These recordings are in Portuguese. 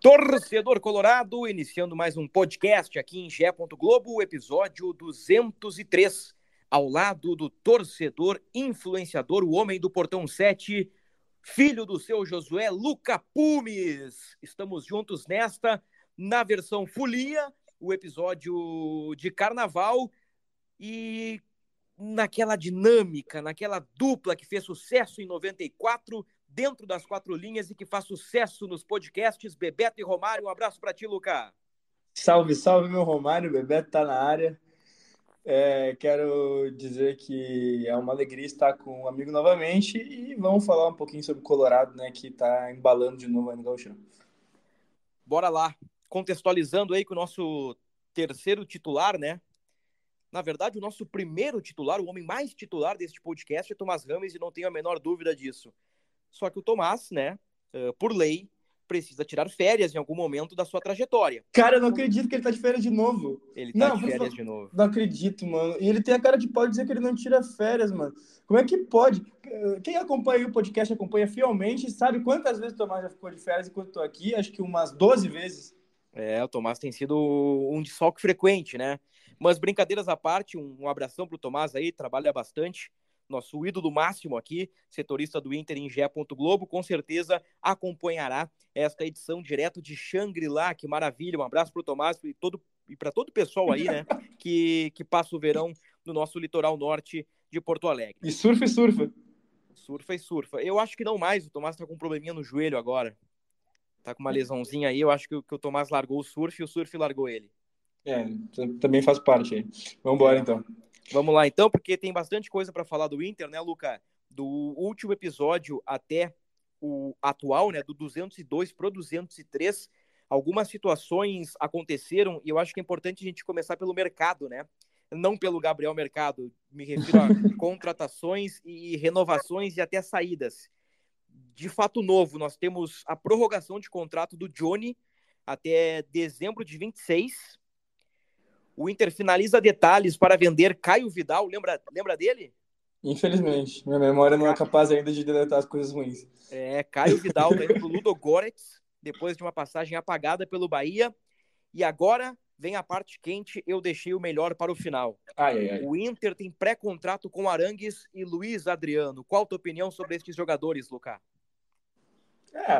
Torcedor Colorado, iniciando mais um podcast aqui em Gé. Globo, episódio 203, ao lado do torcedor influenciador, o homem do portão 7, filho do seu Josué Luca Pumes. Estamos juntos nesta, na versão folia, o episódio de carnaval e naquela dinâmica, naquela dupla que fez sucesso em 94, dentro das quatro linhas e que faz sucesso nos podcasts, Bebeto e Romário. Um abraço para ti, Luca. Salve, salve, meu Romário. Bebeto tá na área. É, quero dizer que é uma alegria estar com um amigo novamente e vamos falar um pouquinho sobre o Colorado, né, que está embalando de novo aí no Gauchão. Bora lá contextualizando aí com o nosso terceiro titular, né? Na verdade, o nosso primeiro titular, o homem mais titular deste podcast é Tomás Rames e não tenho a menor dúvida disso. Só que o Tomás, né, por lei, precisa tirar férias em algum momento da sua trajetória. Cara, eu não acredito que ele tá de férias de novo. Ele tá não, de férias de novo. Não acredito, mano. E ele tem a cara de pau de dizer que ele não tira férias, mano. Como é que pode? Quem acompanha o podcast, acompanha fielmente, sabe quantas vezes o Tomás já ficou de férias enquanto eu tô aqui? Acho que umas 12 vezes. É, o Tomás tem sido um desfalque frequente, né? Mas brincadeiras à parte, um abração pro Tomás aí, trabalha bastante. Nosso ídolo máximo aqui, setorista do Inter em Gé. Globo, com certeza acompanhará esta edição direto de Xangri-Lá. Que maravilha! Um abraço pro Tomás e, todo, e para todo o pessoal aí, né? que, que passa o verão no nosso litoral norte de Porto Alegre. E surfa e surfa. Surfa e surfa. Eu acho que não mais, o Tomás tá com um probleminha no joelho agora tá com uma lesãozinha aí. Eu acho que, que o Tomás largou o surf e o surf largou ele. É, também faz parte aí. Vamos embora então. Vamos lá então, porque tem bastante coisa para falar do Inter, né, Luca? Do último episódio até o atual, né, do 202 pro 203, algumas situações aconteceram e eu acho que é importante a gente começar pelo mercado, né? Não pelo Gabriel Mercado, me refiro a contratações e renovações e até saídas de fato novo, nós temos a prorrogação de contrato do Johnny até dezembro de 26. O Inter finaliza detalhes para vender Caio Vidal, lembra, lembra dele? Infelizmente, minha memória não é capaz ainda de deletar as coisas ruins. É, Caio Vidal tá indo pro Ludo Goretz, depois de uma passagem apagada pelo Bahia. E agora vem a parte quente, eu deixei o melhor para o final. Ai, ai. O Inter tem pré-contrato com Arangues e Luiz Adriano. Qual a tua opinião sobre estes jogadores, Lucas? É,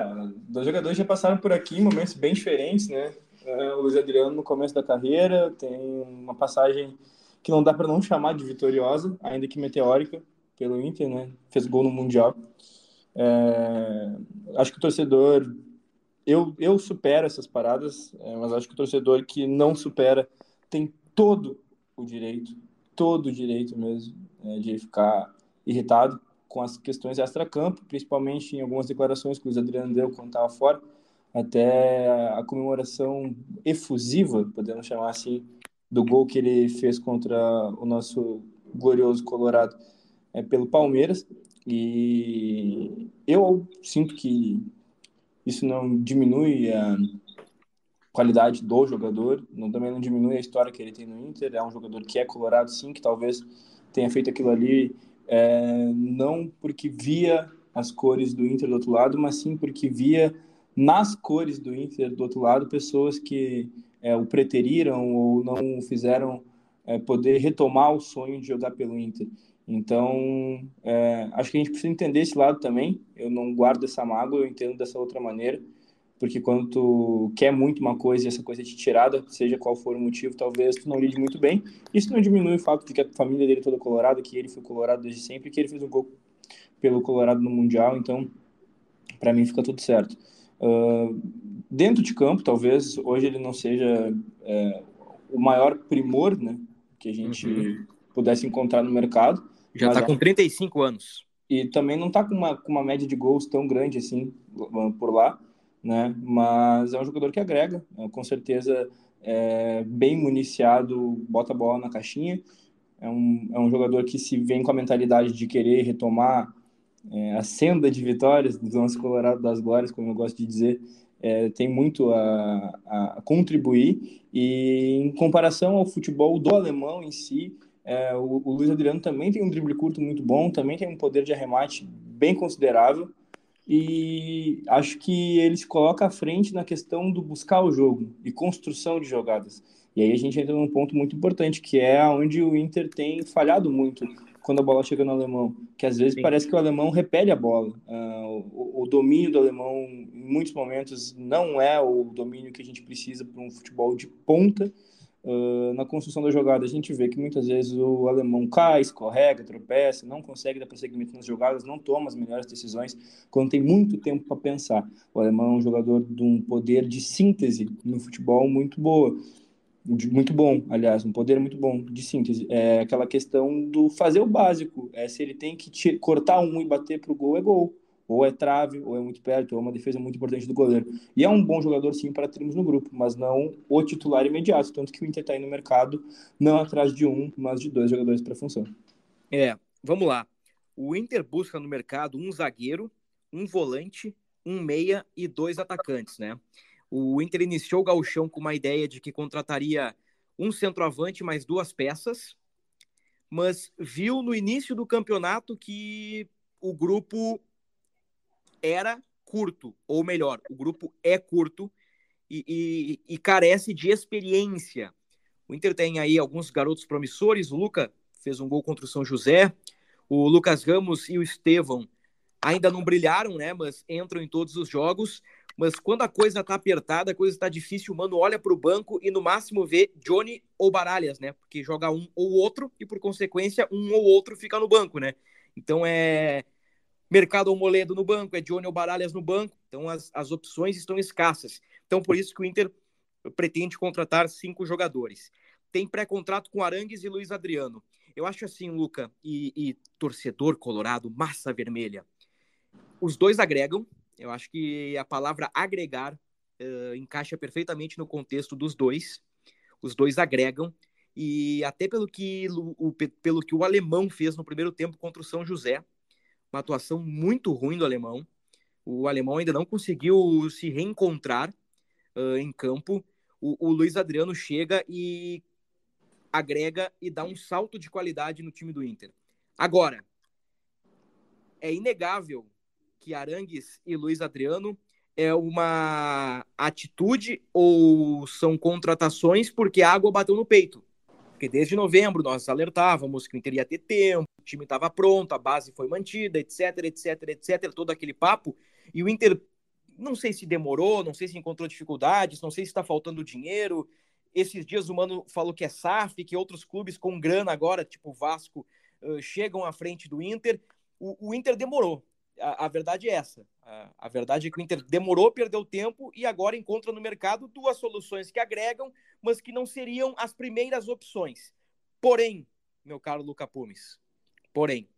dois jogadores já passaram por aqui em momentos bem diferentes, né? É, o Luiz Adriano no começo da carreira tem uma passagem que não dá para não chamar de vitoriosa, ainda que meteórica, pelo Inter, né? Fez gol no Mundial. É, acho que o torcedor. Eu, eu supero essas paradas, é, mas acho que o torcedor que não supera tem todo o direito, todo o direito mesmo, é, de ficar irritado com as questões extra-campo, principalmente em algumas declarações que o Luiz Adriano deu quando estava fora, até a comemoração efusiva, podemos chamar assim, do gol que ele fez contra o nosso glorioso Colorado é, pelo Palmeiras. E eu sinto que isso não diminui a qualidade do jogador, não, também não diminui a história que ele tem no Inter. É um jogador que é colorado, sim, que talvez tenha feito aquilo ali é, não porque via as cores do Inter do outro lado, mas sim porque via nas cores do Inter do outro lado pessoas que é, o preteriram ou não fizeram é, poder retomar o sonho de jogar pelo Inter. Então, é, acho que a gente precisa entender esse lado também. Eu não guardo essa mágoa, eu entendo dessa outra maneira porque quando tu quer muito uma coisa e essa coisa é te tirada, seja qual for o motivo, talvez tu não lide muito bem. Isso não diminui o fato de que a família dele é toda colorada, que ele foi colorado desde sempre, que ele fez um gol pelo Colorado no Mundial, então para mim fica tudo certo. Uh, dentro de campo, talvez hoje ele não seja é, o maior primor né, que a gente uhum. pudesse encontrar no mercado. Já está com 35 anos. e também não está com uma, com uma média de gols tão grande assim por lá, né? Mas é um jogador que agrega, é, com certeza é bem municiado, bota a bola na caixinha. É um, é um jogador que se vem com a mentalidade de querer retomar é, a senda de vitórias do nosso Colorado das Glórias, como eu gosto de dizer, é, tem muito a, a, contribuir. E em comparação ao futebol do alemão em si, é, o, o Luiz Adriano também tem um drible curto muito bom, também tem um poder de arremate bem considerável. E acho que ele se coloca à frente na questão do buscar o jogo e construção de jogadas. E aí a gente entra num ponto muito importante, que é onde o Inter tem falhado muito quando a bola chega no alemão, que às vezes Sim. parece que o alemão repele a bola. Uh, o, o, domínio do alemão, em muitos momentos, não é o domínio que a gente precisa para um futebol de ponta. Uh, na construção da jogada, a gente vê que muitas vezes o alemão cai, escorrega, tropeça, não consegue dar prosseguimento nas jogadas, não toma as melhores decisões quando tem muito tempo para pensar. O alemão é um jogador de um poder de síntese no futebol muito boa muito bom, aliás, um poder muito bom de síntese. É aquela questão do fazer o básico. É se ele tem que te, cortar um e bater para o gol, é gol. Ou é trave, ou é muito perto, ou é uma defesa muito importante do goleiro. E é um bom jogador, sim, para termos no grupo, mas não o titular imediato. Tanto que o Inter está aí no mercado, não atrás de um, mas de dois jogadores para a função. É, vamos lá. O Inter busca no mercado um zagueiro, um volante, um meia e dois atacantes, né? O Inter iniciou o gauchão com uma ideia de que contrataria um centroavante mais duas peças, mas viu no início do campeonato que o grupo era curto, ou melhor, o grupo é curto e, e, e, carece de experiência. O Inter tem aí alguns garotos promissores, o Luca fez um gol contra o São José, o Lucas Ramos e o Estevão ainda não brilharam, né, mas entram em todos os jogos. Mas quando a coisa tá apertada, a coisa tá difícil, o mano olha pro banco e no máximo vê Johnny ou Baralhas, né? Porque joga um ou outro e por consequência um ou outro fica no banco, né? Então é Mercado ou Moledo no banco, é Johnny ou Baralhas no banco. Então as, as opções estão escassas. Então por isso que o Inter pretende contratar cinco jogadores. Tem pré-contrato com Arangues e Luiz Adriano. Eu acho assim, Luca, e, e torcedor colorado, massa vermelha. Os dois agregam, eu acho que a palavra agregar uh, encaixa perfeitamente no contexto dos dois. Os dois agregam. E até pelo que, o, pelo que o alemão fez no primeiro tempo contra o São José, uma atuação muito ruim do alemão. O alemão ainda não conseguiu se reencontrar uh, em campo. O, o Luiz Adriano chega e agrega e dá um salto de qualidade no time do Inter. Agora, é inegável que Arangues e Luiz Adriano é uma atitude ou são contratações porque a água bateu no peito? Porque desde novembro nós alertávamos que o Inter ia ter tempo, o time estava pronto, a base foi mantida, etc, etc, etc, todo aquele papo. E o Inter, não sei se demorou, não sei se encontrou dificuldades, não sei se está faltando dinheiro. Esses dias o Mano falou que é SAF, que outros clubes com grana agora, tipo Vasco, chegam à frente do Inter. O, o Inter demorou a, a verdade é essa. A, a, verdade é que o Inter demorou, perdeu tempo e agora encontra no mercado duas soluções que agregam, mas que não seriam as primeiras opções. Porém, meu caro Luca Pumes, porém,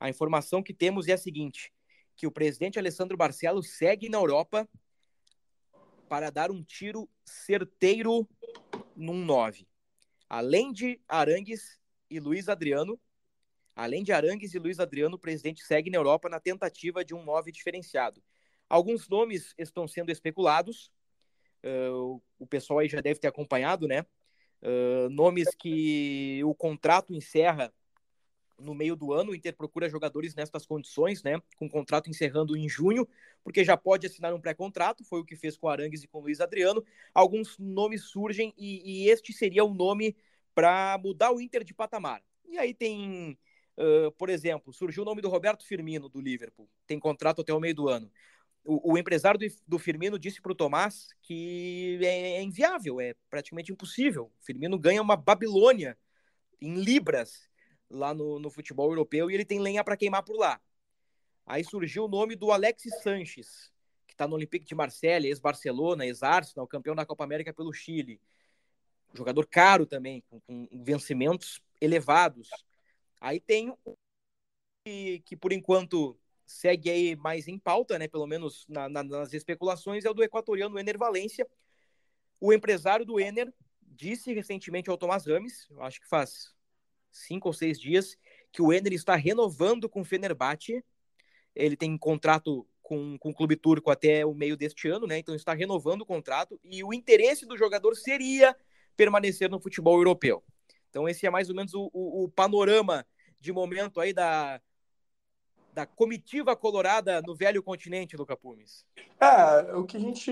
a informação que temos é a seguinte: que o presidente Alessandro Barcelos segue na Europa para dar um tiro certeiro num 9. Além de Arangues e Luiz Adriano, Além de Arangues e Luiz Adriano, o presidente segue na Europa na tentativa de um 9 diferenciado. Alguns nomes estão sendo especulados, uh, o pessoal aí já deve ter acompanhado, né? Uh, nomes que o contrato encerra no meio do ano, o Inter procura jogadores nestas condições, né? Com o contrato encerrando em junho, porque já pode assinar um pré-contrato, foi o que fez com Arangues e com Luiz Adriano. Alguns nomes surgem e, e este seria o nome para mudar o Inter de patamar. E aí tem Uh, por exemplo, surgiu o nome do Roberto Firmino, do Liverpool, tem contrato até o meio do ano. O, o empresário do, do, Firmino disse para o Tomás que é, é, inviável, é praticamente impossível. O Firmino ganha uma Babilônia em libras lá no, no futebol europeu e ele tem lenha para queimar por lá. Aí surgiu o nome do Alexis Sanches, que está no Olympique de Marselha, ex-Barcelona, ex-Arsenal, campeão da Copa América pelo Chile. Jogador caro também, com, com vencimentos elevados. Aí tem que, que por enquanto segue aí mais em pauta, né? Pelo menos na, na, nas especulações, é o do equatoriano Ener Valência. O empresário do Ener disse recentemente ao Tomás Rames, acho que faz cinco ou seis dias, que o Ener está renovando com o Fenerbahçe. Ele tem contrato com, com o clube turco até o meio deste ano, né? Então está renovando o contrato e o interesse do jogador seria permanecer no futebol europeu. Então esse é mais ou menos o, o, o panorama de momento aí da, da comitiva colorada no velho continente, Luca Pumes? É, o que a gente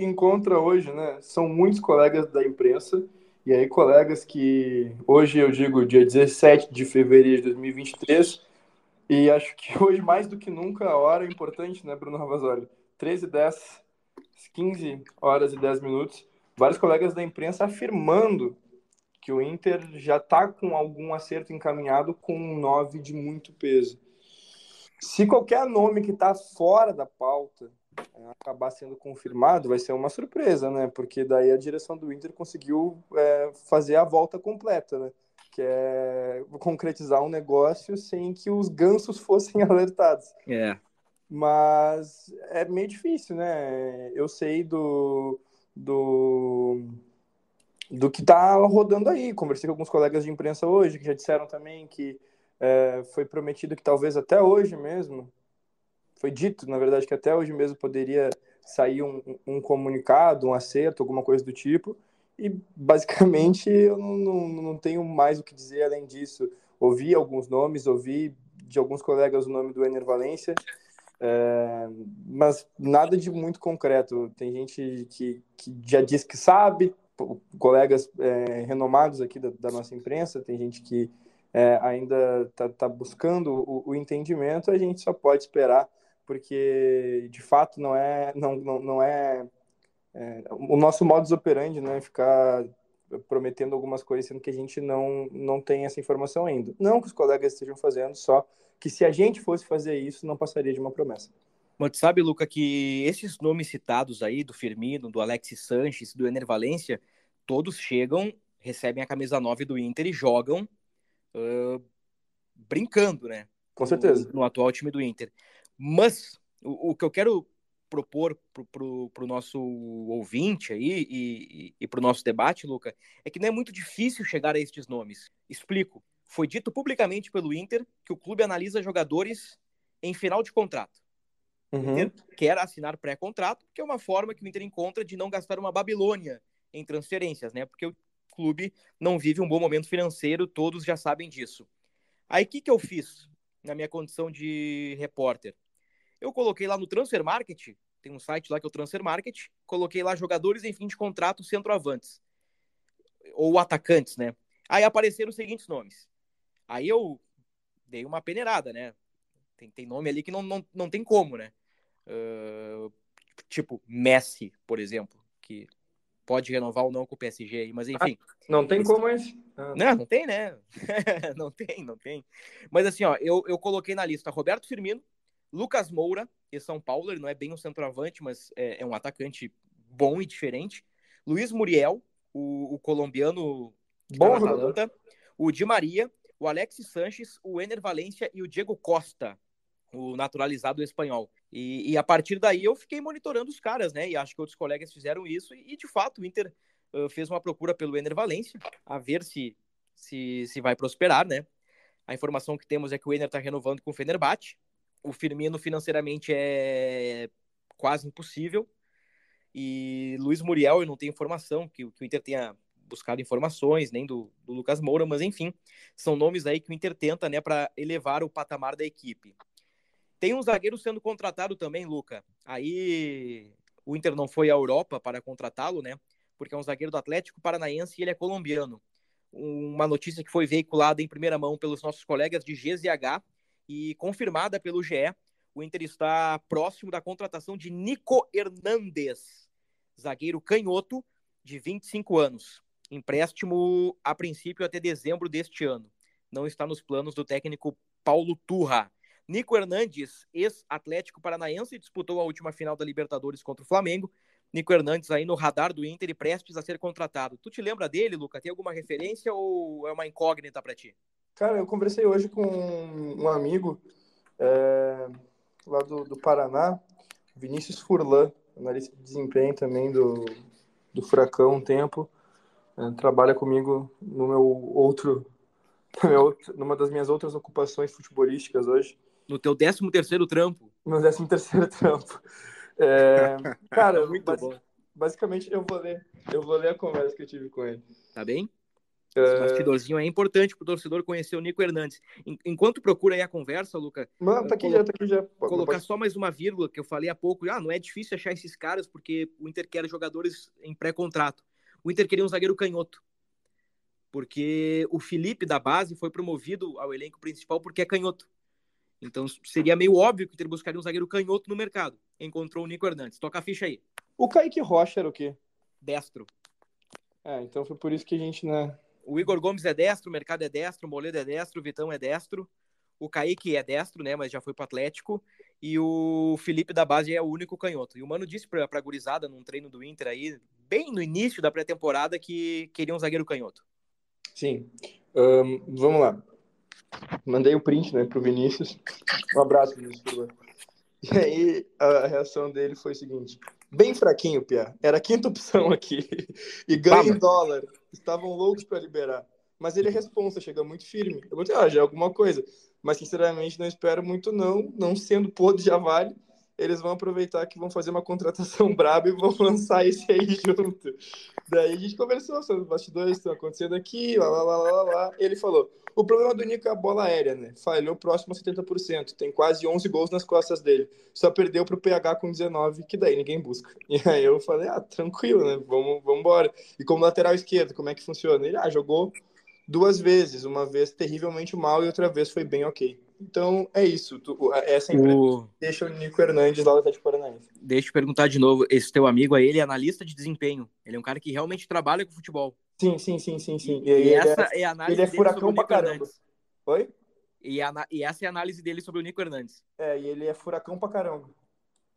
encontra hoje, né, são muitos colegas da imprensa, e aí colegas que hoje eu digo dia 17 de fevereiro de 2023, e acho que hoje mais do que nunca a hora é importante, né, Bruno Ravazoli? 13 10, 15 horas e 10 minutos, vários colegas da imprensa afirmando que o Inter já está com algum acerto encaminhado com um 9 de muito peso. Se qualquer nome que está fora da pauta é, acabar sendo confirmado, vai ser uma surpresa, né? Porque daí a direção do Inter conseguiu é, fazer a volta completa, né? Que é concretizar um negócio sem que os gansos fossem alertados. É. Mas é meio difícil, né? Eu sei do, do, do que tá rodando aí. Conversei com alguns colegas de imprensa hoje que já disseram também que é, foi prometido que talvez até hoje mesmo, foi dito, na verdade, que até hoje mesmo poderia sair um, um comunicado, um acerto, alguma coisa do tipo, e basicamente eu não, não, não tenho mais o que dizer além disso. Ouvi alguns nomes, ouvi de alguns colegas o nome do Ener Valência, é, mas nada de muito concreto. Tem gente que, que já diz que sabe, colegas é, renomados aqui da, da, nossa imprensa, tem gente que é, ainda está tá buscando o, o, entendimento, a gente só pode esperar, porque de fato não é, não, não, não é, é o nosso modus operandi, né, ficar prometendo algumas coisas, sendo que a gente não, não tem essa informação ainda. Não que os colegas estejam fazendo, só que se a gente fosse fazer isso, não passaria de uma promessa. Mas sabe, Luca, que esses nomes citados aí, do Firmino, do Alexis Sanches, do Ener Valência, todos chegam, recebem a camisa 9 do Inter e jogam uh, brincando, né? Com certeza. No, no, atual time do Inter. Mas o, o que eu quero propor para o nosso ouvinte aí e, e, e para o nosso debate, Luca, é que não é muito difícil chegar a estes nomes. Explico. Foi dito publicamente pelo Inter que o clube analisa jogadores em final de contrato. Uhum. O Inter quer assinar pré-contrato, que é uma forma que o Inter encontra de não gastar uma Babilônia em transferências, né? Porque o clube não vive um bom momento financeiro, todos já sabem disso. Aí o que, que eu fiz na minha condição de repórter? Eu coloquei lá no Transfer Market, tem um site lá que é o Transfer Market, coloquei lá jogadores em fim de contrato centroavantes, ou atacantes, né? Aí apareceram os seguintes nomes. Aí eu dei uma peneirada, né? Tem, tem nome ali que não, não, não tem como, né? Uh, tipo, Messi, por exemplo, que pode renovar ou não com o PSG aí, mas enfim. Ah, não tem como esse. Ah. Não, não tem, né? não tem, não tem. Mas assim, ó, eu, eu coloquei na lista Roberto Firmino, Lucas Moura, e São Paulo, ele não é bem um centroavante, mas é, é um atacante bom e diferente. Luiz Muriel, o, o colombiano bom tá Atalanta, o Di Maria, o Alexis Sanches, o Ener Valência e o Diego Costa, o naturalizado espanhol. E, e, a partir daí eu fiquei monitorando os caras, né? E acho que outros colegas fizeram isso. E, de fato, o Inter uh, fez uma procura pelo Ener Valência, a ver se, se, se vai prosperar, né? A informação que temos é que o Ener está renovando com o Fenerbahçe. O Firmino financeiramente é quase impossível. E Luiz Muriel, eu não tenho informação que, que o Inter tenha buscado informações, nem do, do Lucas Moura, mas enfim, são nomes aí que o Inter tenta, né, para elevar o patamar da equipe. Tem um zagueiro sendo contratado também, Luca. Aí o Inter não foi à Europa para contratá-lo, né? Porque é um zagueiro do Atlético Paranaense e ele é colombiano. Uma notícia que foi veiculada em primeira mão pelos nossos colegas de GZH e confirmada pelo GE. O Inter está próximo da contratação de Nico Hernandes, zagueiro canhoto de 25 anos. Empréstimo a princípio até dezembro deste ano. Não está nos planos do técnico Paulo Turra. Nico Hernandes, ex-Atlético Paranaense, disputou a última final da Libertadores contra o Flamengo, Nico Hernandes aí no radar do Inter e prestes a ser contratado. Tu te lembra dele, Luca? Tem alguma referência ou é uma incógnita para ti? Cara, eu conversei hoje com um amigo é, lá do, do Paraná, Vinícius Furlan, analista de desempenho também do, do Furacão um tempo. É, trabalha comigo no meu outro, numa das minhas outras ocupações futebolísticas hoje. No teu 13 terceiro trampo? No 13 terceiro trampo. É, cara, Muito bom. basicamente eu vou ler, eu vou ler a conversa que eu tive com ele. Tá bem? Esse bastidorzinho é importante para o torcedor conhecer o Nico Hernandes. Enquanto procura aí a conversa, Luca. Não, tá aqui já, tá aqui já. Colocar só mais uma vírgula que eu falei há pouco. Ah, não é difícil achar esses caras porque o Inter quer jogadores em pré-contrato. O Inter queria um zagueiro canhoto. Porque o Felipe da base foi promovido ao elenco principal porque é canhoto. Então seria meio óbvio que o Inter buscaria um zagueiro canhoto no mercado. Encontrou o Nico Hernandes. Toca a ficha aí. O Kaique Rocha era o quê? Destro. É, então foi por isso que a gente, né, o Igor Gomes é destro, o Mercado é destro, o Moledo é destro, o Vitão é destro, o Kaique é destro, né, mas já foi pro Atlético, e o Felipe da base é o único canhoto. E o Mano disse pra, pra gurizada num treino do Inter aí, bem no início da pré-temporada, que queria um zagueiro canhoto. Sim. Um, vamos lá. Mandei o print, né, pro Vinícius. Um abraço, Vinícius. E aí a reação dele foi o seguinte: bem fraquinho, Pia. Era a quinta opção aqui. E ganha em dólar. Estavam loucos para liberar. Mas ele é responsa, chega muito firme. Eu vou dizer, ah, já é alguma coisa. Mas, sinceramente, não espero muito, não. Não sendo podre, já vale. Eles vão aproveitar que vão fazer uma contratação braba e vão lançar esse aí junto. Daí a gente conversou sobre os bastidores estão acontecendo aqui, lá, lá, lá, lá, lá. Ele falou: o problema do Nico é a bola aérea, né? Falhou próximo a 70%. Tem quase 11 gols nas costas dele. Só perdeu para o PH com 19, que daí ninguém busca. E aí eu falei, ah, tranquilo, né? Vamos, vamos embora. E como lateral esquerdo, como é que funciona? Ele, ah, jogou duas vezes. Uma vez terrivelmente mal e outra vez foi bem ok. Então é isso. Tu, essa empresa o... deixa o Nico Hernandes lá do Atlético Paranaense. Deixa eu perguntar de novo. Esse teu amigo aí, ele é analista de desempenho. Ele é um cara que realmente trabalha com futebol. Sim, sim, sim, sim, sim. E, e essa é, é, a análise ele é furacão pra caramba. Hernandes. Oi? E, a, e, essa é a análise dele sobre o Nico Hernandes. É, e ele é furacão pra caramba.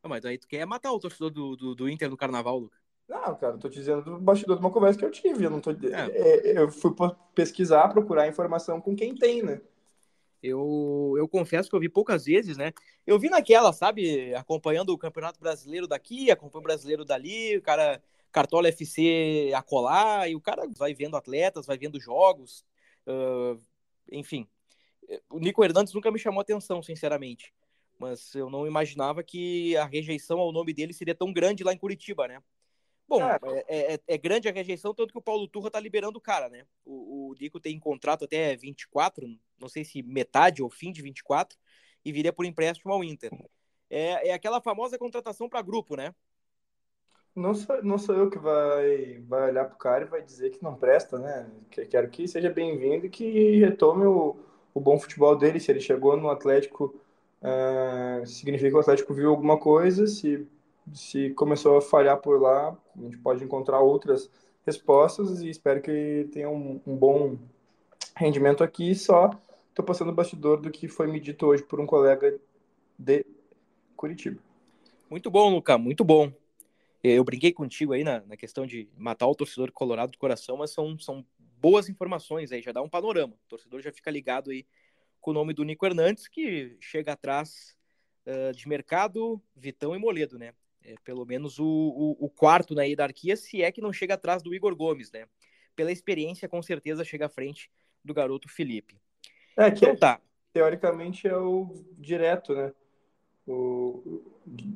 Não, mas aí tu quer matar o torcedor do, do, do Inter no carnaval, Luca? Não, cara, eu tô te dizendo do bastidor de uma conversa que eu tive. Eu, não tô... É. É, eu fui pesquisar, procurar informação com quem tem, né? Eu, eu confesso que eu vi poucas vezes, né? Eu vi naquela, sabe, acompanhando o Campeonato Brasileiro daqui, acompanhando o Brasileiro dali, o cara Cartola FC acolá, e o cara vai vendo atletas, vai vendo jogos, uh, enfim. O Nico Hernandes nunca me chamou atenção, sinceramente. Mas eu não imaginava que a rejeição ao nome dele seria tão grande lá em Curitiba, né? Bom, é, é, é, é grande a rejeição, tanto que o Paulo Turra tá liberando o cara, né? O, o Nico tem contrato até 24, não sei se metade ou fim de 24, e viria por empréstimo ao Inter. É, é aquela famosa contratação para grupo, né? não sou, não sou eu que vai, vai olhar pro cara e vai dizer que não presta, né? Quero que seja bem-vindo e que retome o, o bom futebol dele. Se ele chegou no Atlético, uh, significa que o Atlético viu alguma coisa. Se, se começou a falhar por lá, a gente pode encontrar outras respostas e espero que tenha um, um bom rendimento aqui. Só estou passando o bastidor do que foi me dito hoje por um colega de Curitiba. Muito bom, Luca, muito bom. Eu brinquei contigo aí na, na questão de matar o torcedor colorado do coração, mas são, são boas informações aí, já dá um panorama. O torcedor já fica ligado aí com o nome do Nico Hernandes, que chega atrás uh, de Mercado, Vitão e Moledo, né? É, pelo menos o, o, o, quarto na hierarquia, se é que não chega atrás do Igor Gomes, né? Pela experiência, com certeza chega à frente do garoto Felipe. É, que então, tá. teoricamente é o direto, né? o,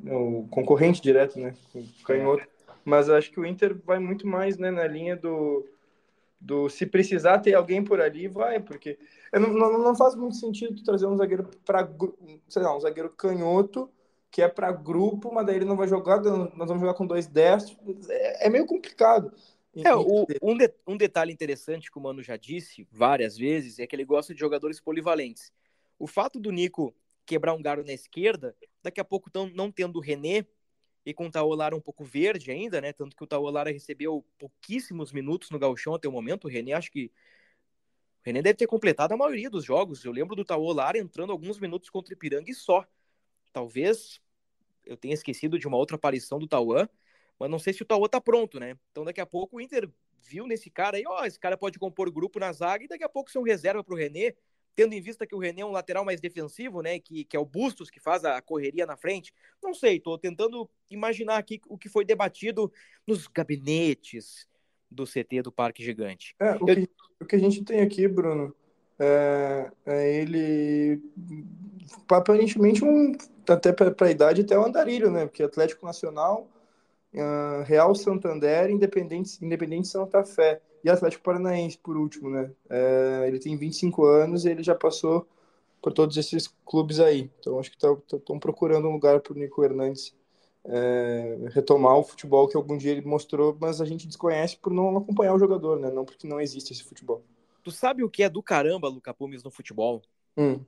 o concorrente direto, né? O canhoto. Mas acho que o Inter vai muito mais né, na linha do, do se precisar ter alguém por ali, vai, porque não, não, não faz muito sentido trazer um zagueiro para, sei lá, um zagueiro canhoto que é para grupo, mas daí ele não vai jogar, nós vamos jogar com dois destros, é, é meio complicado. É, o, um, de, um detalhe interessante que o Mano já disse várias vezes é que ele gosta de jogadores polivalentes. O fato do Nico quebrar um garo na esquerda, daqui a pouco tão, não tendo o René e com o Taolara um pouco verde ainda, né? Tanto que o Taolara recebeu pouquíssimos minutos no Galchão até o momento. O René, acho que. O René deve ter completado a maioria dos jogos. Eu lembro do Taolara entrando alguns minutos contra o Ipiranga e só. Talvez eu tenha esquecido de uma outra aparição do Tauan, mas não sei se o Tauan tá pronto, né? Então daqui a pouco o Inter viu nesse cara aí, ó, esse cara pode compor grupo na zaga e daqui a pouco ser um reserva para o René, tendo em vista que o René é um lateral mais defensivo, né? Que, que é o Bustos que faz a correria na frente. Não sei, tô tentando imaginar aqui o que foi debatido nos gabinetes do CT do Parque Gigante. É, o, Eu... que, o que a gente tem aqui, Bruno, é, é ele aparentemente um até para a idade até o andarilho, né? Porque Atlético Nacional, uh, Real Santander, Independente, Independente Santa Fé e Atlético Paranaense por último, né? É, ele tem 25 anos e ele já passou por todos esses clubes aí. Então acho que estão tá, tá, procurando um lugar para o Nico Hernandes é, retomar o futebol que algum dia ele mostrou, mas a gente desconhece por não acompanhar o jogador, né? Não porque não existe esse futebol. Tu sabe o que é do caramba, Luca Pumes, no futebol? Hum.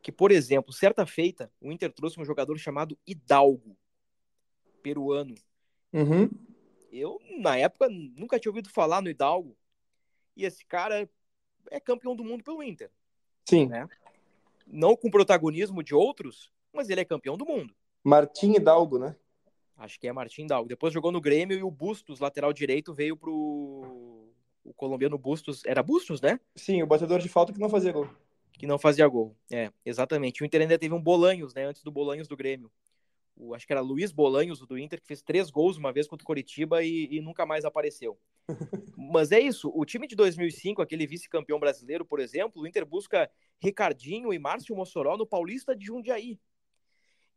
Que, por exemplo, certa feita, o Inter trouxe um jogador chamado Hidalgo, peruano. Uhum. Eu, na época, nunca tinha ouvido falar no Hidalgo. E esse cara é campeão do mundo pelo Inter. Sim. Né? Não com protagonismo de outros, mas ele é campeão do mundo. Martim Hidalgo, né? Acho que é Martim Hidalgo. Depois jogou no Grêmio e o Bustos, lateral direito, veio pro o colombiano Bustos, era Bustos, né? Sim, o batedor de falta que não fazia gol. Que não fazia gol, é, exatamente. O Inter ainda teve um Bolanhos, né, antes do Bolanhos do Grêmio. O, acho que era Luiz Bolanhos, do Inter, que fez três gols uma vez contra o Coritiba e, e nunca mais apareceu. Mas é isso, o time de 2005, aquele vice-campeão brasileiro, por exemplo, o Inter busca Ricardinho e Márcio Mossoró no Paulista de Jundiaí.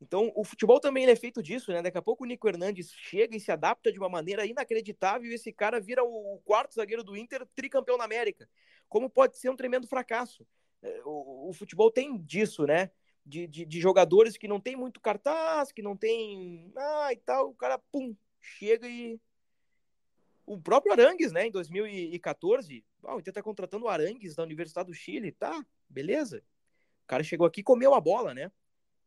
Então, o futebol também é feito disso, né? Daqui a pouco o Nico Hernandes chega e se adapta de uma maneira inacreditável e esse cara vira o quarto zagueiro do Inter, tricampeão na América. Como pode ser um tremendo fracasso? É, o, o futebol tem disso, né? De, de, de, jogadores que não tem muito cartaz, que não tem. Ah, e tal, o cara, pum, chega e. O próprio Arangues, né, em 2014, ah, o Inter tá contratando o Arangues da Universidade do Chile, tá, beleza. O cara chegou aqui e comeu a bola, né?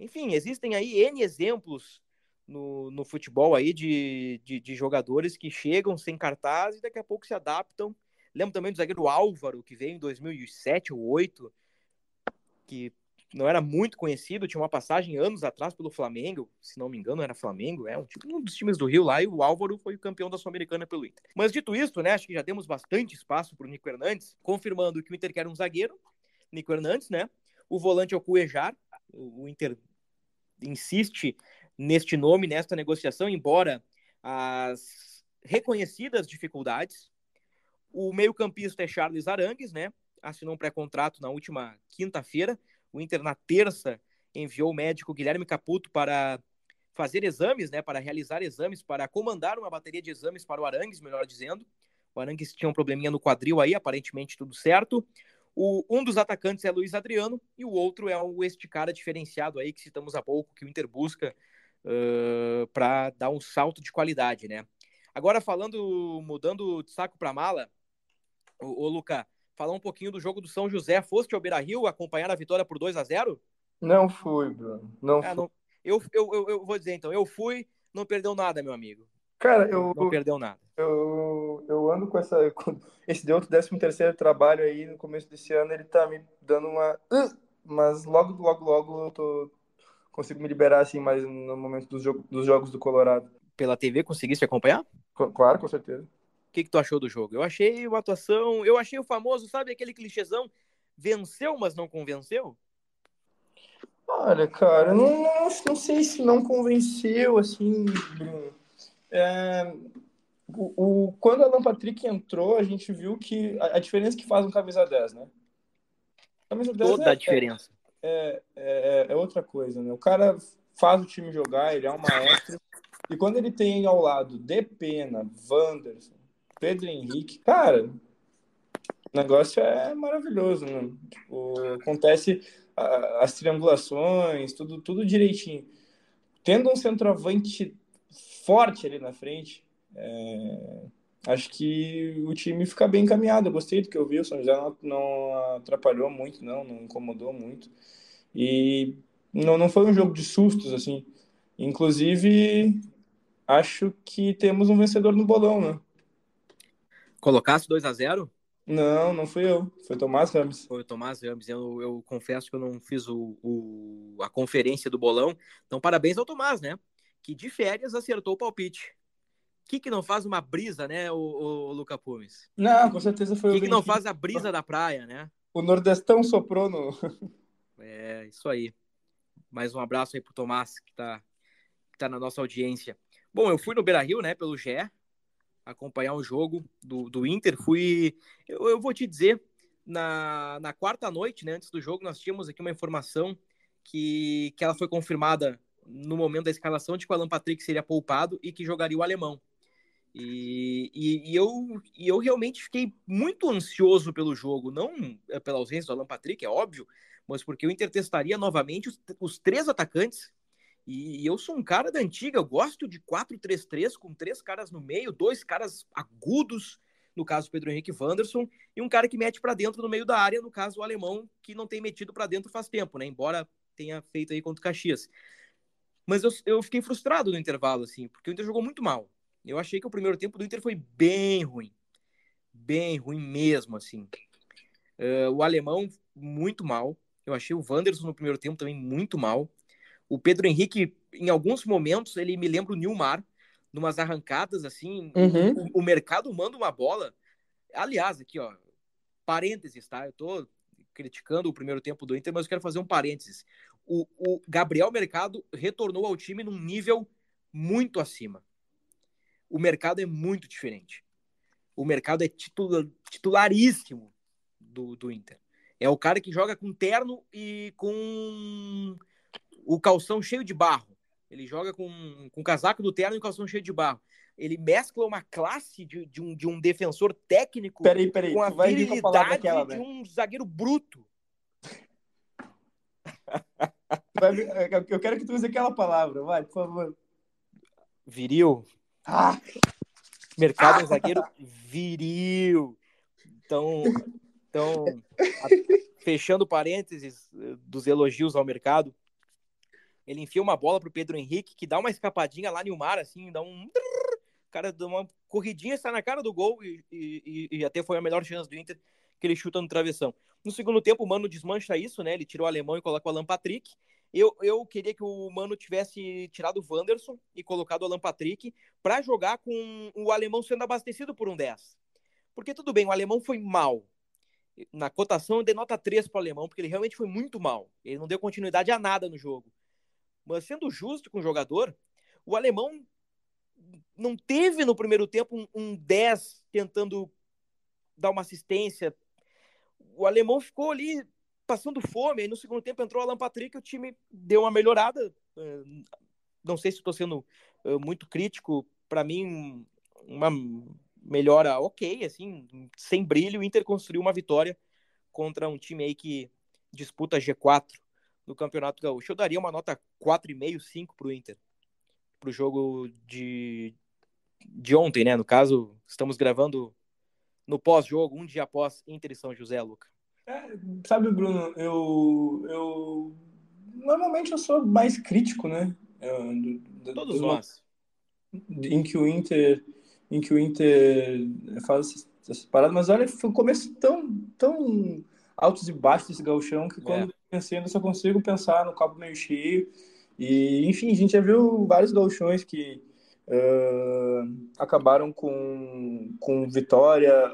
Enfim, existem aí N exemplos no, no futebol aí de, de, de, jogadores que chegam sem cartaz e daqui a pouco se adaptam. Lembro também do zagueiro Álvaro, que veio em 2007 ou 2008, que não era muito conhecido, tinha uma passagem anos atrás pelo Flamengo, se não me engano era Flamengo, é um, um dos times do Rio lá, e o Álvaro foi o campeão da Sul-Americana pelo Inter. Mas dito isso, né, acho que já demos bastante espaço para o Nico Hernandes, confirmando que o Inter quer um zagueiro, Nico Hernandes, né, o volante é o Cuejar, o Inter insiste neste nome, nesta negociação, embora as reconhecidas dificuldades. O meio-campista é Charles Arangues, né? Assinou um pré-contrato na última quinta-feira. O Inter, na terça, enviou o médico Guilherme Caputo para fazer exames, né? Para realizar exames, para comandar uma bateria de exames para o Arangues, melhor dizendo. O Arangues tinha um probleminha no quadril aí, aparentemente tudo certo. O, um dos atacantes é Luiz Adriano e o outro é o, este cara diferenciado aí que citamos há pouco, que o Inter busca uh, para dar um salto de qualidade, né? Agora falando, mudando de saco para mala, ô, ô Luca, falar um pouquinho do jogo do São José. Foste ao Beira Rio acompanhar a vitória por 2 a 0 Não fui, Bruno. Não ah, fui. Não, eu, eu, eu, eu vou dizer então, eu fui, não perdeu nada, meu amigo. Cara, eu. Não perdeu nada. Eu, eu ando com essa. Com esse de outro 13 terceiro trabalho aí no começo desse ano, ele tá me dando uma. Mas logo, logo, logo eu tô. Consigo me liberar assim mais no momento dos, jogo, dos jogos do Colorado. Pela TV conseguiste acompanhar? Claro, com certeza. O que, que tu achou do jogo? Eu achei uma atuação. Eu achei o famoso, sabe, aquele clichêzão? Venceu, mas não convenceu? Olha, cara, não, não, não sei se não convenceu, assim, Bruno. É, o, o, quando Alan Patrick entrou, a gente viu que a, a diferença que faz um camisa 10, né? Camisa 10 Toda é, a diferença. É, é, é, outra coisa, né? O cara faz o time jogar, ele é um maestro. E quando ele tem ao lado De Pena, Wanderson, Pedro Henrique, cara, o negócio é maravilhoso, né? Tipo, acontece as triangulações, tudo, tudo direitinho. Tendo um centroavante forte ali na frente, é, acho que o time fica bem encaminhado. Eu gostei do que eu vi, o São José não, não atrapalhou muito, não, não incomodou muito. E não, não foi um jogo de sustos, assim. Inclusive, acho que temos um vencedor no bolão, né? Colocasse 2 a 0 Não, não fui eu. Foi o Tomás Ramos. Foi o Tomás Ramos. Eu, eu confesso que eu não fiz o, o, a conferência do bolão. Então, parabéns ao Tomás, né? que de férias acertou o palpite. que, que não faz uma brisa, né, o, o Luca Pumes? Não, com certeza foi o. que, que não faz a brisa da praia, né? O Nordestão soprou no. É, isso aí. Mais um abraço aí pro Tomás, que tá, que tá na nossa audiência. Bom, eu fui no Beira Rio, né, pelo GE, acompanhar o jogo do, do Inter. Fui. Eu, eu vou te dizer, na, na quarta noite, né, antes do jogo, nós tínhamos aqui uma informação que, que ela foi confirmada no momento da escalação de que o Alan Patrick seria poupado e que jogaria o alemão. E, e, e, eu, e eu realmente fiquei muito ansioso pelo jogo, não é, pela ausência do Alan Patrick, é óbvio, mas porque o Inter testaria novamente os, os três atacantes. E, eu sou um cara da antiga, eu gosto de 4-3-3, com três caras no meio, dois caras agudos, no caso Pedro Henrique Wanderson, e um cara que mete para dentro no meio da área, no caso o alemão, que não tem metido para dentro faz tempo, né? Embora tenha feito aí contra o Caxias. Mas eu, eu fiquei frustrado no intervalo, assim, porque o Inter jogou muito mal. Eu achei que o primeiro tempo do Inter foi bem ruim. Bem ruim mesmo, assim. Uh, o alemão, muito mal. Eu achei o Wanderson no primeiro tempo também muito mal. O Pedro Henrique, em alguns momentos, ele me lembra o Nilmar, numas arrancadas, assim. Uhum. O, o, mercado manda uma bola. Aliás, aqui, ó, parênteses, tá? Eu tô criticando o primeiro tempo do Inter, mas eu quero fazer um parênteses. O, o Gabriel Mercado retornou ao time num nível muito acima o mercado é muito diferente. O mercado é titular, titularíssimo do, do Inter. É o cara que joga com terno e com o calção cheio de barro. Ele joga com, com o casaco do terno e o calção cheio de barro. Ele mescla uma classe de, de, um, de um defensor técnico peraí, peraí, com a virilidade daquela, de um zagueiro bruto. Eu quero que tu use aquela palavra, vai, por favor. Viril. Ah! Mercado é um zagueiro viril. Então, então fechando parênteses eh, dos elogios ao mercado, ele enfia uma bola pro Pedro Henrique, que dá uma escapadinha lá no mar, assim, dá um. O cara dá uma corridinha, está na cara do gol e, e, e, até foi a melhor chance do Inter que ele chuta no travessão. No segundo tempo, o Mano desmancha isso, né? Ele tirou o alemão e coloca o Alan Patrick. Eu, eu queria que o Mano tivesse tirado o Wanderson e colocado o Alan Patrick para jogar com o alemão sendo abastecido por um 10. Porque tudo bem, o alemão foi mal. Na cotação, denota 3 para o alemão, porque ele realmente foi muito mal. Ele não deu continuidade a nada no jogo. Mas sendo justo com o jogador, o alemão não teve no primeiro tempo um, um 10 tentando dar uma assistência. O alemão ficou ali passando fome. Aí no segundo tempo entrou o Alan Patrick, o time deu uma melhorada. É, não sei se estou sendo é, muito crítico. Para mim, uma melhora ok, assim, sem brilho. O Inter construiu uma vitória contra um time aí que disputa G4 no Campeonato Gaúcho. Eu daria uma nota 4,5, 5 para o Inter. Para o jogo de, de ontem, né? No caso, estamos gravando no pós-jogo, um dia após Inter e São José, Luca. É, sabe, Bruno, eu, eu normalmente eu sou mais crítico, né? Do, do, Todos nós. Em que o Inter, em que o Inter faz essas paradas, mas olha, foi um começo tão, tão altos e baixos desse gauchão que quando é. pensei, eu só consigo pensar no copo meio cheio. E, enfim, a gente já viu vários gauchões que uh, acabaram com, com vitória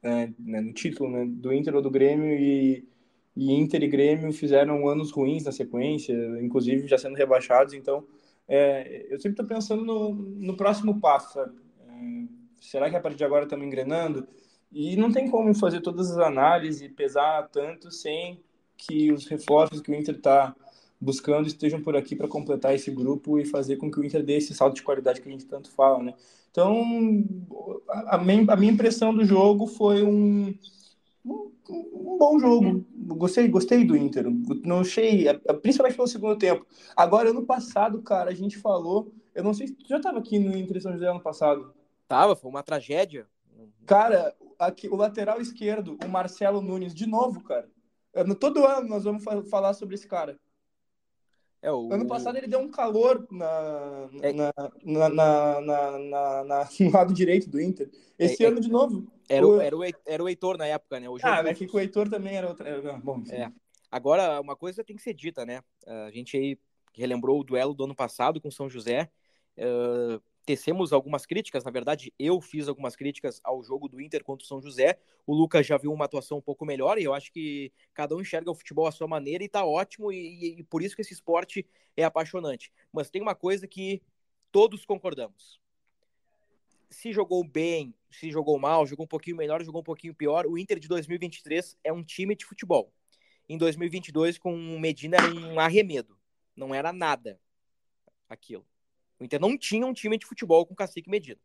é, né, no título né, do Inter ou do Grêmio e, e Inter e Grêmio fizeram anos ruins na sequência, inclusive já sendo rebaixados. Então, é, eu sempre estou pensando no, no próximo passo. Sabe? É, será que a partir de agora estamos engrenando? E não tem como fazer todas as análises e pesar tanto sem que os reforços que o Inter está buscando estejam por aqui para completar esse grupo e fazer com que o Inter dê esse salto de qualidade que a gente tanto fala, né? Então, a, minha, a minha impressão do jogo foi um, um, um, bom jogo. Gostei, gostei do Inter. Não achei, principalmente pelo segundo tempo. Agora, ano passado, cara, a gente falou. Eu não sei se tu já estava aqui no Inter São José ano passado. Tava, foi uma tragédia. Cara, aqui, o lateral esquerdo, o Marcelo Nunes, de novo, cara. Todo ano nós vamos falar sobre esse cara. É, o... Ano passado ele deu um calor na, é... na, na, na, na, na, no lado direito do Inter. Esse é, ano, de novo. Era o, era, o, era o Heitor na época, né? O ah, é que o Heitor também era outra. Bom, é. Agora, uma coisa tem que ser dita, né? A gente aí relembrou o duelo do ano passado com São José. Uh, tecemos algumas críticas, na verdade, eu fiz algumas críticas ao jogo do Inter contra o São José. O Lucas já viu uma atuação um pouco melhor e eu acho que cada um enxerga o futebol à sua maneira e tá ótimo, e, e por isso que esse esporte é apaixonante. Mas tem uma coisa que todos concordamos. Se jogou bem, se jogou mal, jogou um pouquinho melhor, jogou um pouquinho pior, o Inter de 2023 é um time de futebol. Em 2022, com o Medina era um arremedo. Não era nada aquilo. O Inter não tinha um time de futebol com Cacique Medina.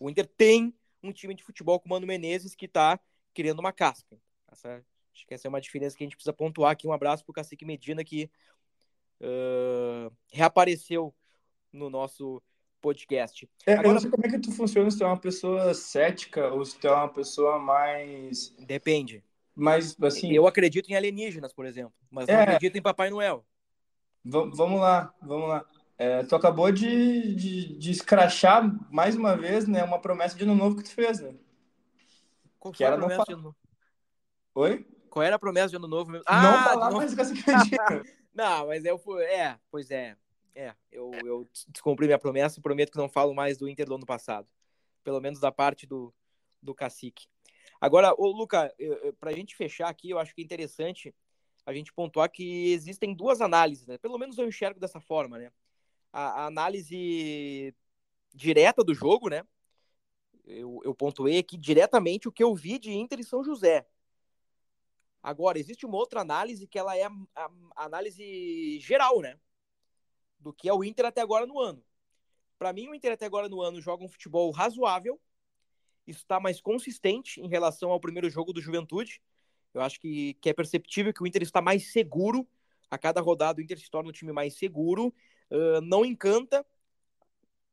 O Inter tem um time de futebol com o Mano Menezes que está criando uma casca. Essa, acho que essa é uma diferença que a gente precisa pontuar aqui. Um abraço para o Cacique Medina que uh, reapareceu no nosso podcast. É, Agora, eu não sei como é que tu funciona, se tu é uma pessoa cética ou se tu é uma pessoa mais... Depende. Mas, assim... Eu acredito em alienígenas, por exemplo, mas não é... acredito em Papai Noel. V vamos lá, vamos lá. É, tu acabou de, de, de escrachar mais uma vez, né? Uma promessa de ano novo que tu fez, né? Qual que era a promessa não... de ano novo? Oi? Qual era a promessa de ano novo mesmo? Ah, não falar mais com essa Não, mas eu fui. É, pois é. É, eu, eu descumpri minha promessa e prometo que não falo mais do Inter do ano passado. Pelo menos da parte do, do cacique. Agora, ô, Luca, para a gente fechar aqui, eu acho que é interessante a gente pontuar que existem duas análises, né? Pelo menos eu enxergo dessa forma, né? A, a análise direta do jogo, né? Eu, eu pontuei aqui diretamente o que eu vi de Inter e São José. Agora, existe uma outra análise que ela é a, a, análise geral, né? Do que é o Inter até agora no ano. Para mim, o Inter até agora no ano joga um futebol razoável. Está mais consistente em relação ao primeiro jogo do Juventude. Eu acho que, que é perceptível que o Inter está mais seguro. A cada rodada, o Inter se torna um time mais seguro uh, não encanta.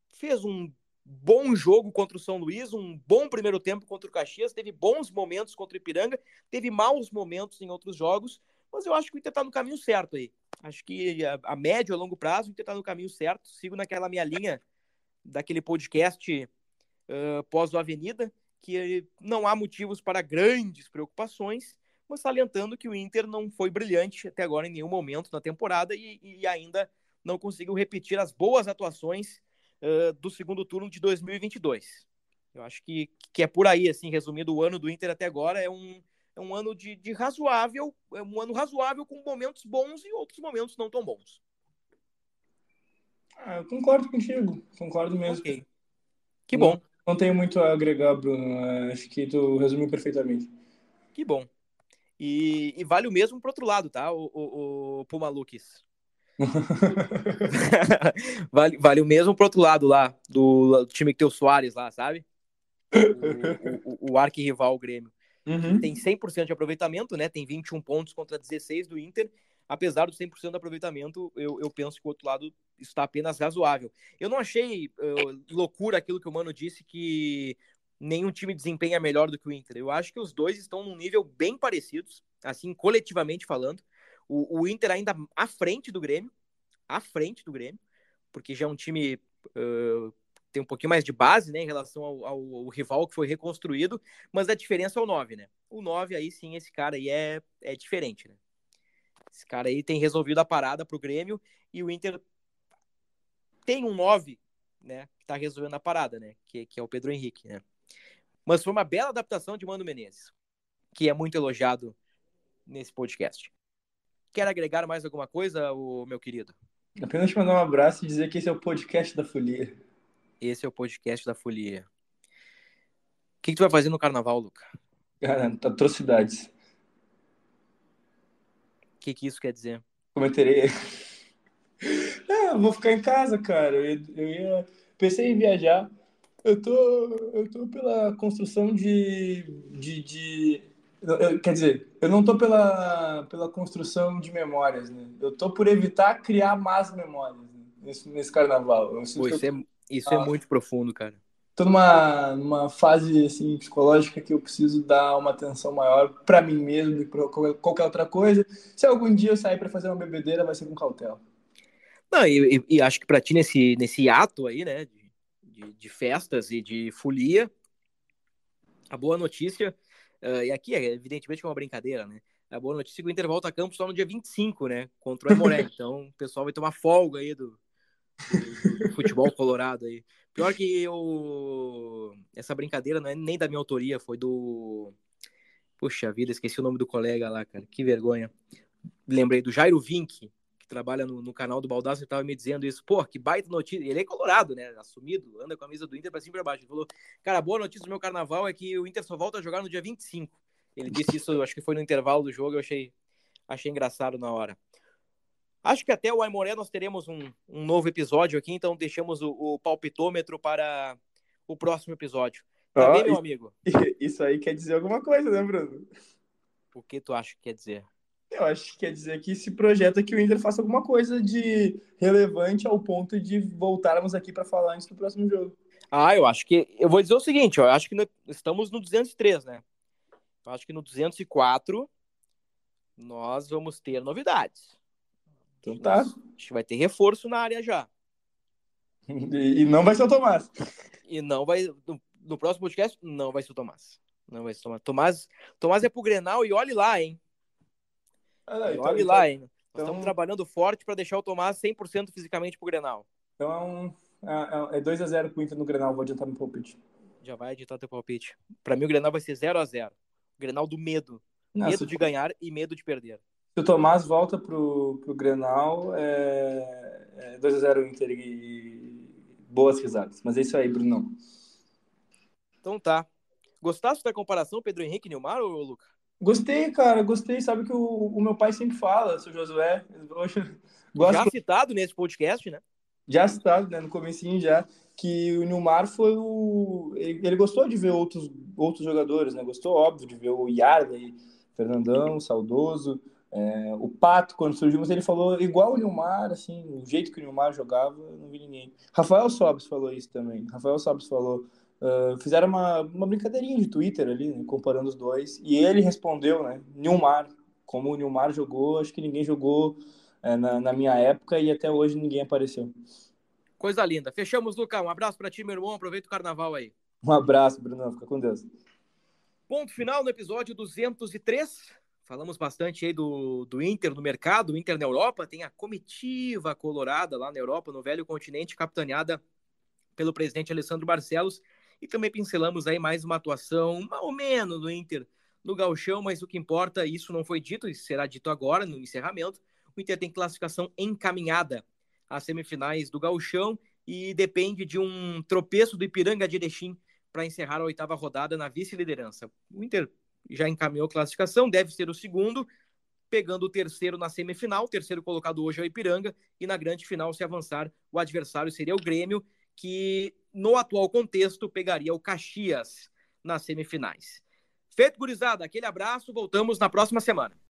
Fez um bom jogo contra o São Luís, um bom primeiro tempo contra o Caxias, teve bons momentos contra o Ipiranga, teve maus momentos em outros jogos, mas eu acho que o Inter está no caminho certo aí. Acho que a, a médio a longo prazo o Inter está no caminho certo. Sigo naquela minha linha daquele podcast uh, pós o Avenida, que não há motivos para grandes preocupações, mas salientando que o Inter não foi brilhante até agora em nenhum momento na temporada e, e ainda não conseguiu repetir as boas atuações uh, do segundo turno de 2022. Eu acho que, que é por aí, assim, resumindo, o ano do Inter até agora é um, é um ano de, de razoável, é um ano razoável com momentos bons e outros momentos não tão bons. Ah, eu concordo contigo, concordo mesmo. Okay. Que bom. Não, não tenho muito a agregar, Bruno. Acho que tu resumiu perfeitamente. Que bom. E, e vale o mesmo pro outro lado, tá, o, o, o Puma Lucas. vale, vale o mesmo pro outro lado lá, do, do time que tem o Soares lá, sabe? O, o, o arquirrival o Grêmio. Uhum. Tem 100% de aproveitamento, né? Tem 21 pontos contra 16 do Inter. Apesar do 100% de aproveitamento, eu, eu penso que o outro lado está apenas razoável. Eu não achei uh, loucura aquilo que o Mano disse que nenhum time desempenha melhor do que o Inter. Eu acho que os dois estão num nível bem parecidos, assim, coletivamente falando. O, o Inter ainda à frente do Grêmio, à frente do Grêmio, porque já é um time uh, tem um pouquinho mais de base, né, em relação ao, ao, ao, rival que foi reconstruído, mas a diferença é o 9, né? O 9 aí sim, esse cara aí é, é diferente, né? Esse cara aí tem resolvido a parada pro Grêmio e o Inter tem um 9, né, que tá resolvendo a parada, né, que, que é o Pedro Henrique, né? Mas foi uma bela adaptação de Mano Menezes, que é muito elogiado nesse podcast. Quer agregar mais alguma coisa, o meu querido? Apenas te mandar um abraço e dizer que esse é o podcast da Folia. Esse é o podcast da Folia. O que, que tu vai fazer no carnaval, Luca? Cara, atrocidades. O que, que isso quer dizer? Cometerei. É, vou ficar em casa, cara. Eu, eu ia... Pensei em viajar. Eu tô, eu tô pela construção de, de, de eu, quer dizer, eu não tô pela, pela construção de memórias, né? Eu tô por evitar criar más memórias né? nesse, nesse carnaval. Pô, isso, eu... é, isso é muito profundo, cara. Tô numa, numa fase assim, psicológica que eu preciso dar uma atenção maior para mim mesmo do que qualquer outra coisa. Se algum dia eu sair para fazer uma bebedeira, vai ser com cautela. Não, e, e, e acho que para ti, nesse, nesse ato aí, né, de, de, de festas e de folia, a boa notícia Uh, e aqui, é, evidentemente, é uma brincadeira, né? A boa notícia é que o Inter volta a campo só no dia 25, né? Contra o Aimoré. então, o pessoal vai ter uma folga aí do, do, do futebol colorado aí. Pior que eu... essa brincadeira não é nem da minha autoria, foi do. Puxa vida, esqueci o nome do colega lá, cara. Que vergonha. Lembrei do Jairo Vink, que trabalha no, no canal do Baldaço e tava me dizendo isso. Pô, que baita notícia. Ele é colorado, né? Assumido, anda com a camisa do Inter pra cima e pra baixo. Ele falou: Cara, boa notícia do meu carnaval é que o Inter só volta a jogar no dia 25. Ele disse isso, acho que foi no intervalo do jogo, eu achei, achei engraçado na hora. Acho que até o Aimoré nós teremos um, um novo episódio aqui, então deixamos o, o palpitômetro para o próximo episódio. Tá Ó, bem, meu amigo? Isso aí quer dizer alguma coisa, né, Bruno? O que tu acha que quer dizer? Eu acho que quer dizer que se projeta que o Inter faça alguma coisa de relevante ao ponto de voltarmos aqui para falar antes do próximo jogo. Ah, eu acho que. Eu vou dizer o seguinte, ó, eu acho que estamos no 203, né? Eu acho que no 204 nós vamos ter novidades. Então tá. Acho que vai ter reforço na área já. E, e não vai ser o Tomás. E não vai. No, no próximo podcast, não vai ser o Tomás. Não vai ser o Tomás. Tomás, Tomás é pro Grenal e olhe lá, hein? Ah, então- olhe então- lá, hein? Nós então- estamos trabalhando forte para deixar o Tomás 100% fisicamente pro Grenal. Então é um. É, é 2x0 pro Inter no Grenal, vou adiantar meu palpite. Já vai editar teu palpite. Para mim, o Grenal vai ser 0 a 0 O Grenal do medo. Não, medo de ganhar e medo de perder. se o Tomás volta pro, pro Grenal, é, é 2x0 Inter e boas risadas. Mas é isso aí, Brunão. Então tá. Gostaste da comparação Pedro Henrique e Nilmar, ou Luca? Gostei, cara, gostei. Sabe que o, o meu pai sempre fala, seu Josué. Gosto Já citado nesse podcast, né? já citado, né, no comecinho já, que o Nilmar foi o... Ele, ele gostou de ver outros, outros jogadores, né? Gostou, óbvio, de ver o Yarley, Fernandão, Saudoso, é, o Pato, quando surgiu, mas ele falou igual o Nilmar, assim, o jeito que o Nilmar jogava, eu não vi ninguém. Rafael Sobes falou isso também. Rafael Sobes falou... Uh, fizeram uma, uma brincadeirinha de Twitter ali, né, comparando os dois, e ele respondeu, né, Nilmar, como o Nilmar jogou, acho que ninguém jogou é, na, na minha época e até hoje ninguém apareceu. Coisa linda. Fechamos, Luca. Um abraço para ti, meu irmão. Aproveita o carnaval aí. Um abraço, Bruno. Fica com Deus. Ponto final no episódio 203. Falamos bastante aí do, do Inter no mercado, o Inter na Europa. Tem a comitiva colorada lá na Europa, no velho continente, capitaneada pelo presidente Alessandro Barcelos. E também pincelamos aí mais uma atuação, mais ou menos, do Inter no Galchão, mas o que importa, isso não foi dito, isso será dito agora no encerramento. O Inter tem classificação encaminhada às semifinais do Galchão e depende de um tropeço do Ipiranga de Erechim para encerrar a oitava rodada na vice-liderança. O Inter já encaminhou classificação, deve ser o segundo, pegando o terceiro na semifinal. O terceiro colocado hoje é o Ipiranga, e na grande final, se avançar, o adversário seria o Grêmio, que no atual contexto pegaria o Caxias nas semifinais. Feito, gurizada, aquele abraço, voltamos na próxima semana.